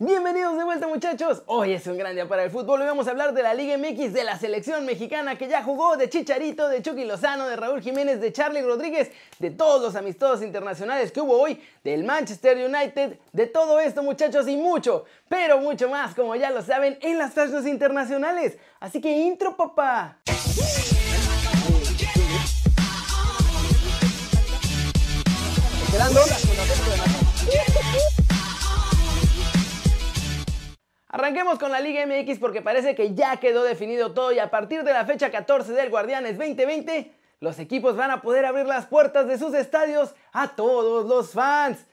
Bienvenidos de vuelta muchachos, hoy es un gran día para el fútbol y vamos a hablar de la Liga MX, de la selección mexicana que ya jugó, de Chicharito, de Chucky Lozano, de Raúl Jiménez, de Charlie Rodríguez, de todos los amistosos internacionales que hubo hoy, del Manchester United, de todo esto muchachos y mucho, pero mucho más como ya lo saben en las páginas internacionales. Así que intro papá. Arranquemos con la Liga MX porque parece que ya quedó definido todo y a partir de la fecha 14 del Guardianes 2020, los equipos van a poder abrir las puertas de sus estadios a todos los fans.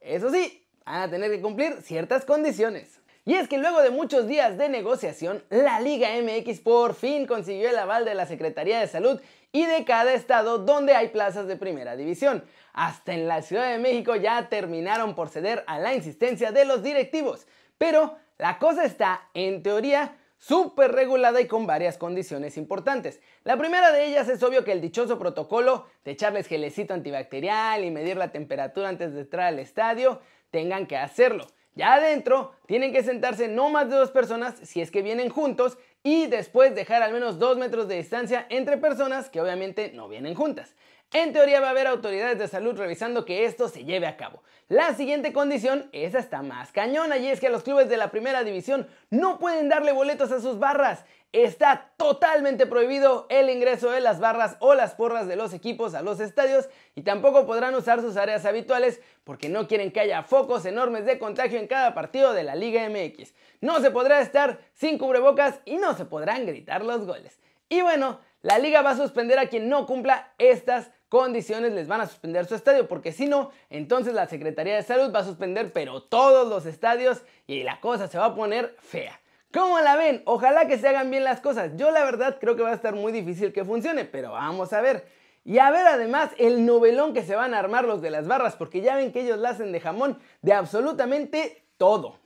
Eso sí, van a tener que cumplir ciertas condiciones. Y es que luego de muchos días de negociación, la Liga MX por fin consiguió el aval de la Secretaría de Salud y de cada estado donde hay plazas de primera división. Hasta en la Ciudad de México ya terminaron por ceder a la insistencia de los directivos. Pero la cosa está, en teoría, súper regulada y con varias condiciones importantes. La primera de ellas es obvio que el dichoso protocolo de echarles gelecito antibacterial y medir la temperatura antes de entrar al estadio tengan que hacerlo. Ya adentro tienen que sentarse no más de dos personas si es que vienen juntos y después dejar al menos dos metros de distancia entre personas que obviamente no vienen juntas. En teoría va a haber autoridades de salud revisando que esto se lleve a cabo. La siguiente condición es hasta más cañona y es que los clubes de la primera división no pueden darle boletos a sus barras. Está totalmente prohibido el ingreso de las barras o las porras de los equipos a los estadios y tampoco podrán usar sus áreas habituales porque no quieren que haya focos enormes de contagio en cada partido de la Liga MX. No se podrá estar sin cubrebocas y no se podrán gritar los goles. Y bueno, la liga va a suspender a quien no cumpla estas condiciones les van a suspender su estadio, porque si no, entonces la Secretaría de Salud va a suspender pero todos los estadios y la cosa se va a poner fea. ¿Cómo la ven? Ojalá que se hagan bien las cosas. Yo la verdad creo que va a estar muy difícil que funcione, pero vamos a ver. Y a ver además el novelón que se van a armar los de las barras, porque ya ven que ellos la hacen de jamón de absolutamente todo.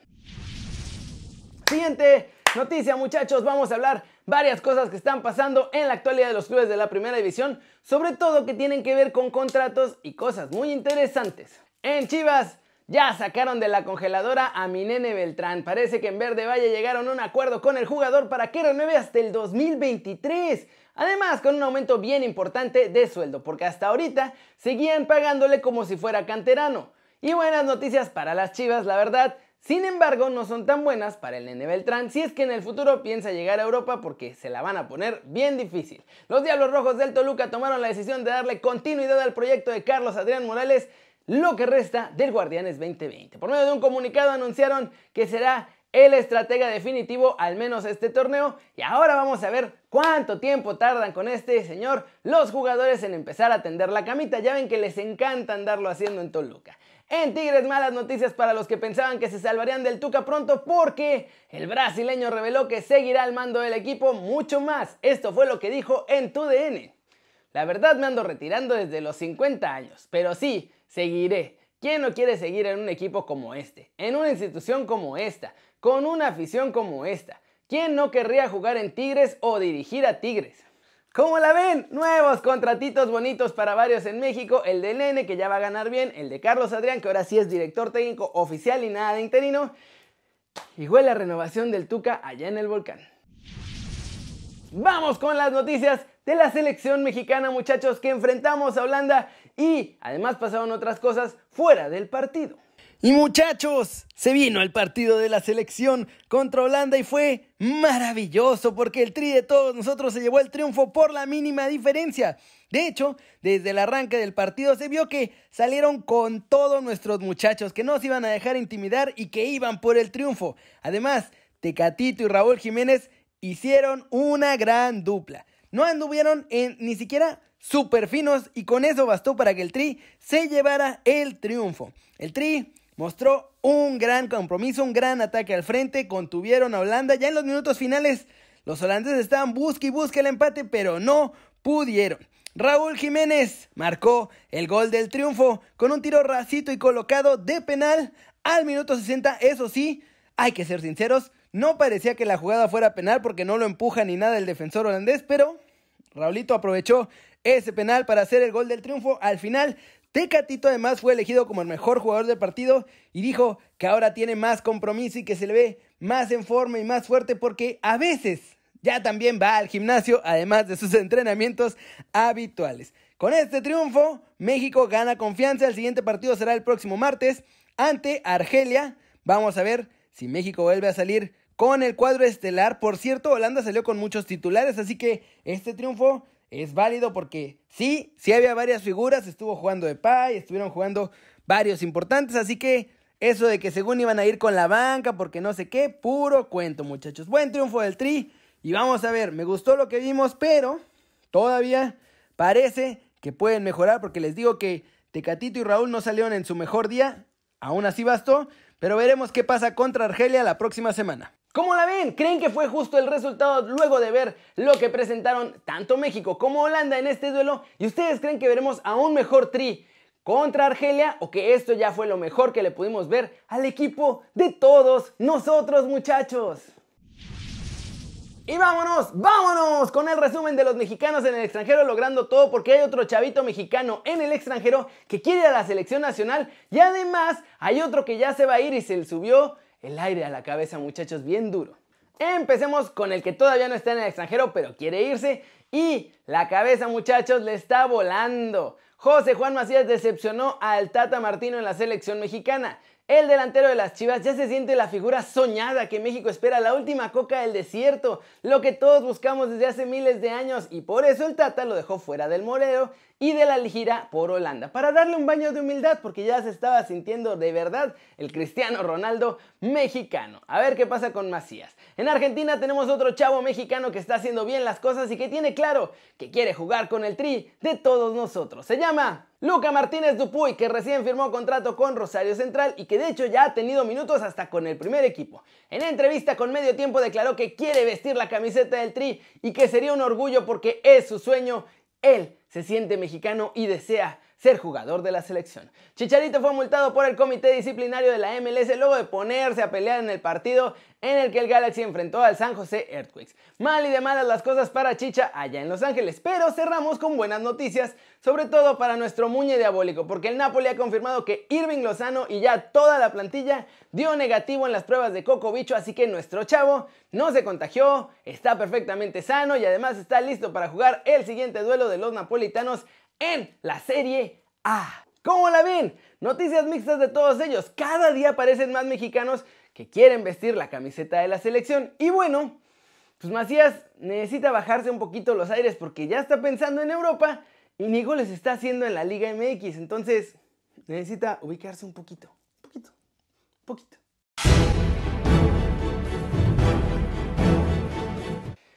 Siguiente noticia muchachos, vamos a hablar varias cosas que están pasando en la actualidad de los clubes de la primera división, sobre todo que tienen que ver con contratos y cosas muy interesantes. En Chivas ya sacaron de la congeladora a mi nene Beltrán. Parece que en Verde Valle llegaron a un acuerdo con el jugador para que renueve hasta el 2023. Además, con un aumento bien importante de sueldo, porque hasta ahorita seguían pagándole como si fuera canterano. Y buenas noticias para las Chivas, la verdad, sin embargo, no son tan buenas para el Nene Beltrán si es que en el futuro piensa llegar a Europa porque se la van a poner bien difícil. Los Diablos Rojos del Toluca tomaron la decisión de darle continuidad al proyecto de Carlos Adrián Morales lo que resta del Guardianes 2020. Por medio de un comunicado anunciaron que será el estratega definitivo al menos este torneo y ahora vamos a ver cuánto tiempo tardan con este señor los jugadores en empezar a tender la camita. Ya ven que les encanta andarlo haciendo en Toluca. En Tigres, malas noticias para los que pensaban que se salvarían del Tuca pronto porque el brasileño reveló que seguirá al mando del equipo mucho más. Esto fue lo que dijo en TUDN. La verdad me ando retirando desde los 50 años, pero sí, seguiré. ¿Quién no quiere seguir en un equipo como este? En una institución como esta, con una afición como esta. ¿Quién no querría jugar en Tigres o dirigir a Tigres? ¿Cómo la ven? Nuevos contratitos bonitos para varios en México. El de Nene, que ya va a ganar bien. El de Carlos Adrián, que ahora sí es director técnico oficial y nada de interino. Y huele la renovación del Tuca allá en el volcán. Vamos con las noticias de la selección mexicana, muchachos, que enfrentamos a Holanda y además pasaron otras cosas fuera del partido. Y muchachos, se vino el partido de la selección contra Holanda y fue maravilloso porque el tri de todos nosotros se llevó el triunfo por la mínima diferencia. De hecho, desde el arranque del partido se vio que salieron con todos nuestros muchachos que no se iban a dejar intimidar y que iban por el triunfo. Además, Tecatito y Raúl Jiménez hicieron una gran dupla. No anduvieron en ni siquiera super finos y con eso bastó para que el Tri se llevara el triunfo. El Tri mostró un gran compromiso, un gran ataque al frente, contuvieron a Holanda. Ya en los minutos finales, los holandeses estaban busque y busque el empate, pero no pudieron. Raúl Jiménez marcó el gol del triunfo con un tiro racito y colocado de penal al minuto 60. Eso sí, hay que ser sinceros, no parecía que la jugada fuera penal porque no lo empuja ni nada el defensor holandés, pero Raulito aprovechó ese penal para hacer el gol del triunfo. Al final Tecatito además fue elegido como el mejor jugador del partido y dijo que ahora tiene más compromiso y que se le ve más en forma y más fuerte porque a veces ya también va al gimnasio además de sus entrenamientos habituales. Con este triunfo, México gana confianza. El siguiente partido será el próximo martes ante Argelia. Vamos a ver si México vuelve a salir con el cuadro estelar. Por cierto, Holanda salió con muchos titulares, así que este triunfo es válido porque sí, sí había varias figuras, estuvo jugando de Pay, estuvieron jugando varios importantes, así que eso de que según iban a ir con la banca porque no sé qué, puro cuento muchachos. Buen triunfo del Tri y vamos a ver, me gustó lo que vimos, pero todavía parece que pueden mejorar porque les digo que Tecatito y Raúl no salieron en su mejor día, aún así bastó, pero veremos qué pasa contra Argelia la próxima semana. ¿Cómo la ven? ¿Creen que fue justo el resultado luego de ver lo que presentaron tanto México como Holanda en este duelo? ¿Y ustedes creen que veremos a un mejor tri contra Argelia o que esto ya fue lo mejor que le pudimos ver al equipo de todos nosotros muchachos? Y vámonos, vámonos con el resumen de los mexicanos en el extranjero logrando todo porque hay otro chavito mexicano en el extranjero que quiere a la selección nacional y además hay otro que ya se va a ir y se le subió el aire a la cabeza, muchachos, bien duro. Empecemos con el que todavía no está en el extranjero, pero quiere irse. Y la cabeza, muchachos, le está volando. José Juan Macías decepcionó al Tata Martino en la selección mexicana. El delantero de las Chivas ya se siente la figura soñada que México espera, la última coca del desierto, lo que todos buscamos desde hace miles de años y por eso el Tata lo dejó fuera del Morero y de la gira por Holanda, para darle un baño de humildad porque ya se estaba sintiendo de verdad el Cristiano Ronaldo mexicano. A ver qué pasa con Macías. En Argentina tenemos otro chavo mexicano que está haciendo bien las cosas y que tiene claro que quiere jugar con el tri de todos nosotros. Se llama Luca Martínez Dupuy, que recién firmó contrato con Rosario Central y que de hecho ya ha tenido minutos hasta con el primer equipo. En entrevista con Medio Tiempo declaró que quiere vestir la camiseta del Tri y que sería un orgullo porque es su sueño. Él se siente mexicano y desea ser jugador de la selección. Chicharito fue multado por el comité disciplinario de la MLS luego de ponerse a pelear en el partido en el que el Galaxy enfrentó al San José Earthquakes. Mal y de malas las cosas para Chicha allá en Los Ángeles, pero cerramos con buenas noticias, sobre todo para nuestro muñe diabólico, porque el Napoli ha confirmado que Irving Lozano y ya toda la plantilla dio negativo en las pruebas de Coco Bicho, así que nuestro chavo no se contagió, está perfectamente sano y además está listo para jugar el siguiente duelo de los napolitanos en la Serie A. ¿Cómo la ven? Noticias mixtas de todos ellos. Cada día aparecen más mexicanos que quieren vestir la camiseta de la selección. Y bueno, pues Macías necesita bajarse un poquito los aires porque ya está pensando en Europa y ni les está haciendo en la Liga MX. Entonces necesita ubicarse un poquito, un poquito, un poquito.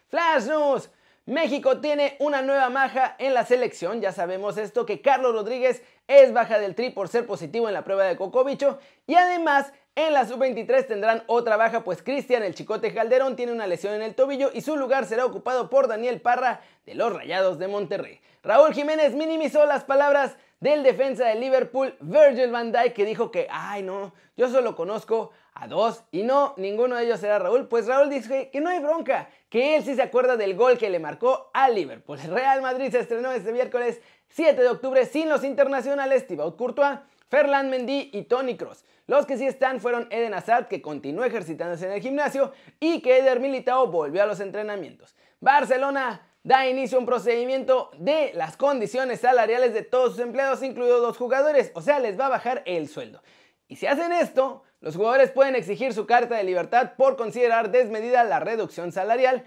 Flash News. México tiene una nueva maja en la selección, ya sabemos esto, que Carlos Rodríguez es baja del tri por ser positivo en la prueba de Cocobicho y además en la sub-23 tendrán otra baja pues Cristian el Chicote Calderón tiene una lesión en el tobillo y su lugar será ocupado por Daniel Parra de los Rayados de Monterrey. Raúl Jiménez minimizó las palabras del defensa de Liverpool, Virgil van Dijk, que dijo que, ay no, yo solo conozco a dos y no, ninguno de ellos será Raúl. Pues Raúl dice que no hay bronca, que él sí se acuerda del gol que le marcó a Liverpool. Real Madrid se estrenó este miércoles 7 de octubre sin los internacionales Thibaut Courtois, Ferland Mendy y Tony Cross. Los que sí están fueron Eden Hazard, que continuó ejercitándose en el gimnasio, y que Eder Militao volvió a los entrenamientos. Barcelona da inicio a un procedimiento de las condiciones salariales de todos sus empleados, incluidos dos jugadores, o sea, les va a bajar el sueldo. Y si hacen esto, los jugadores pueden exigir su carta de libertad por considerar desmedida la reducción salarial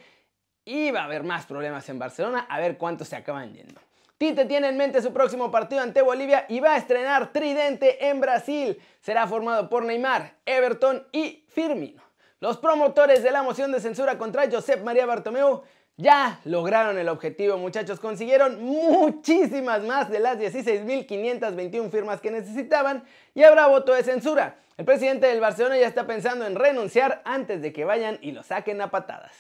y va a haber más problemas en Barcelona, a ver cuántos se acaban yendo. Tite tiene en mente su próximo partido ante Bolivia y va a estrenar Tridente en Brasil. Será formado por Neymar, Everton y Firmino. Los promotores de la moción de censura contra Josep María Bartomeu ya lograron el objetivo, muchachos. Consiguieron muchísimas más de las 16.521 firmas que necesitaban y habrá voto de censura. El presidente del Barcelona ya está pensando en renunciar antes de que vayan y lo saquen a patadas.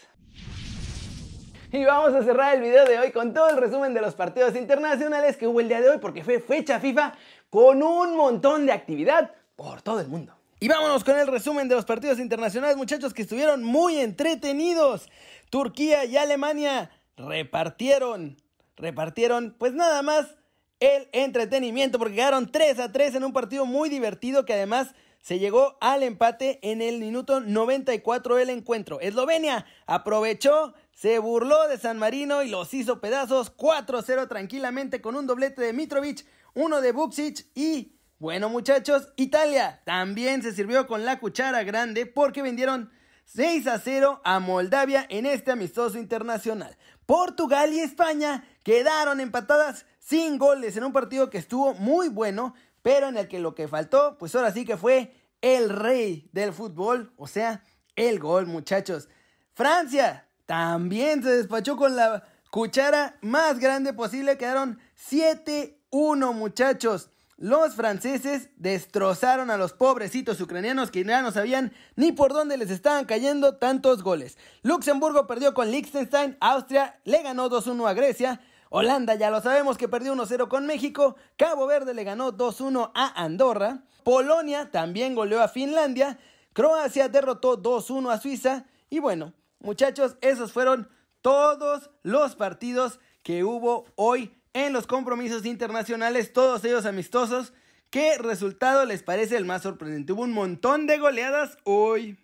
Y vamos a cerrar el video de hoy con todo el resumen de los partidos internacionales que hubo el día de hoy porque fue fecha FIFA con un montón de actividad por todo el mundo. Y vámonos con el resumen de los partidos internacionales, muchachos, que estuvieron muy entretenidos. Turquía y Alemania repartieron, repartieron, pues nada más el entretenimiento porque quedaron 3 a 3 en un partido muy divertido que además se llegó al empate en el minuto 94 del encuentro. Eslovenia aprovechó, se burló de San Marino y los hizo pedazos 4-0 tranquilamente con un doblete de Mitrovic, uno de Buksic y bueno muchachos, Italia también se sirvió con la cuchara grande porque vendieron 6 a 0 a Moldavia en este amistoso internacional. Portugal y España quedaron empatadas sin goles en un partido que estuvo muy bueno pero en el que lo que faltó, pues ahora sí que fue el rey del fútbol, o sea, el gol, muchachos. Francia también se despachó con la cuchara más grande posible, quedaron 7-1, muchachos. Los franceses destrozaron a los pobrecitos ucranianos que ya no sabían ni por dónde les estaban cayendo tantos goles. Luxemburgo perdió con Liechtenstein, Austria le ganó 2-1 a Grecia, Holanda ya lo sabemos que perdió 1-0 con México. Cabo Verde le ganó 2-1 a Andorra. Polonia también goleó a Finlandia. Croacia derrotó 2-1 a Suiza. Y bueno, muchachos, esos fueron todos los partidos que hubo hoy en los compromisos internacionales, todos ellos amistosos. ¿Qué resultado les parece el más sorprendente? Hubo un montón de goleadas hoy.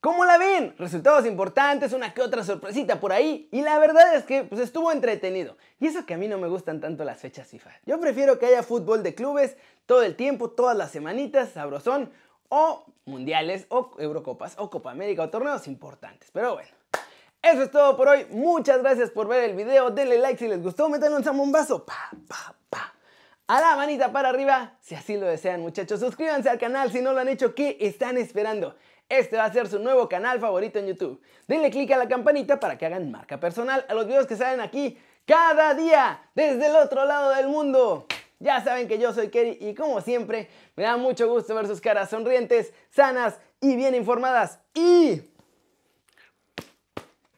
¿Cómo la ven? Resultados importantes, una que otra sorpresita por ahí. Y la verdad es que pues, estuvo entretenido. Y eso que a mí no me gustan tanto las fechas FIFA. Yo prefiero que haya fútbol de clubes todo el tiempo, todas las semanitas, sabrosón. O mundiales, o Eurocopas, o Copa América, o torneos importantes. Pero bueno. Eso es todo por hoy. Muchas gracias por ver el video. Denle like si les gustó. Métanle un zambombazo. Pa, pa, pa. A la manita para arriba si así lo desean, muchachos. Suscríbanse al canal si no lo han hecho. ¿Qué están esperando? Este va a ser su nuevo canal favorito en YouTube. Denle click a la campanita para que hagan marca personal a los videos que salen aquí cada día desde el otro lado del mundo. Ya saben que yo soy Kerry y como siempre me da mucho gusto ver sus caras sonrientes, sanas y bien informadas. Y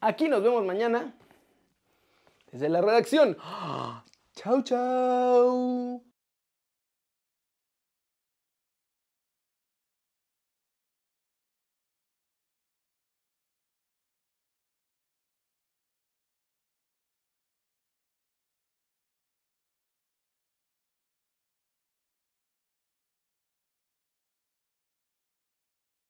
aquí nos vemos mañana desde la redacción. Chau, chau.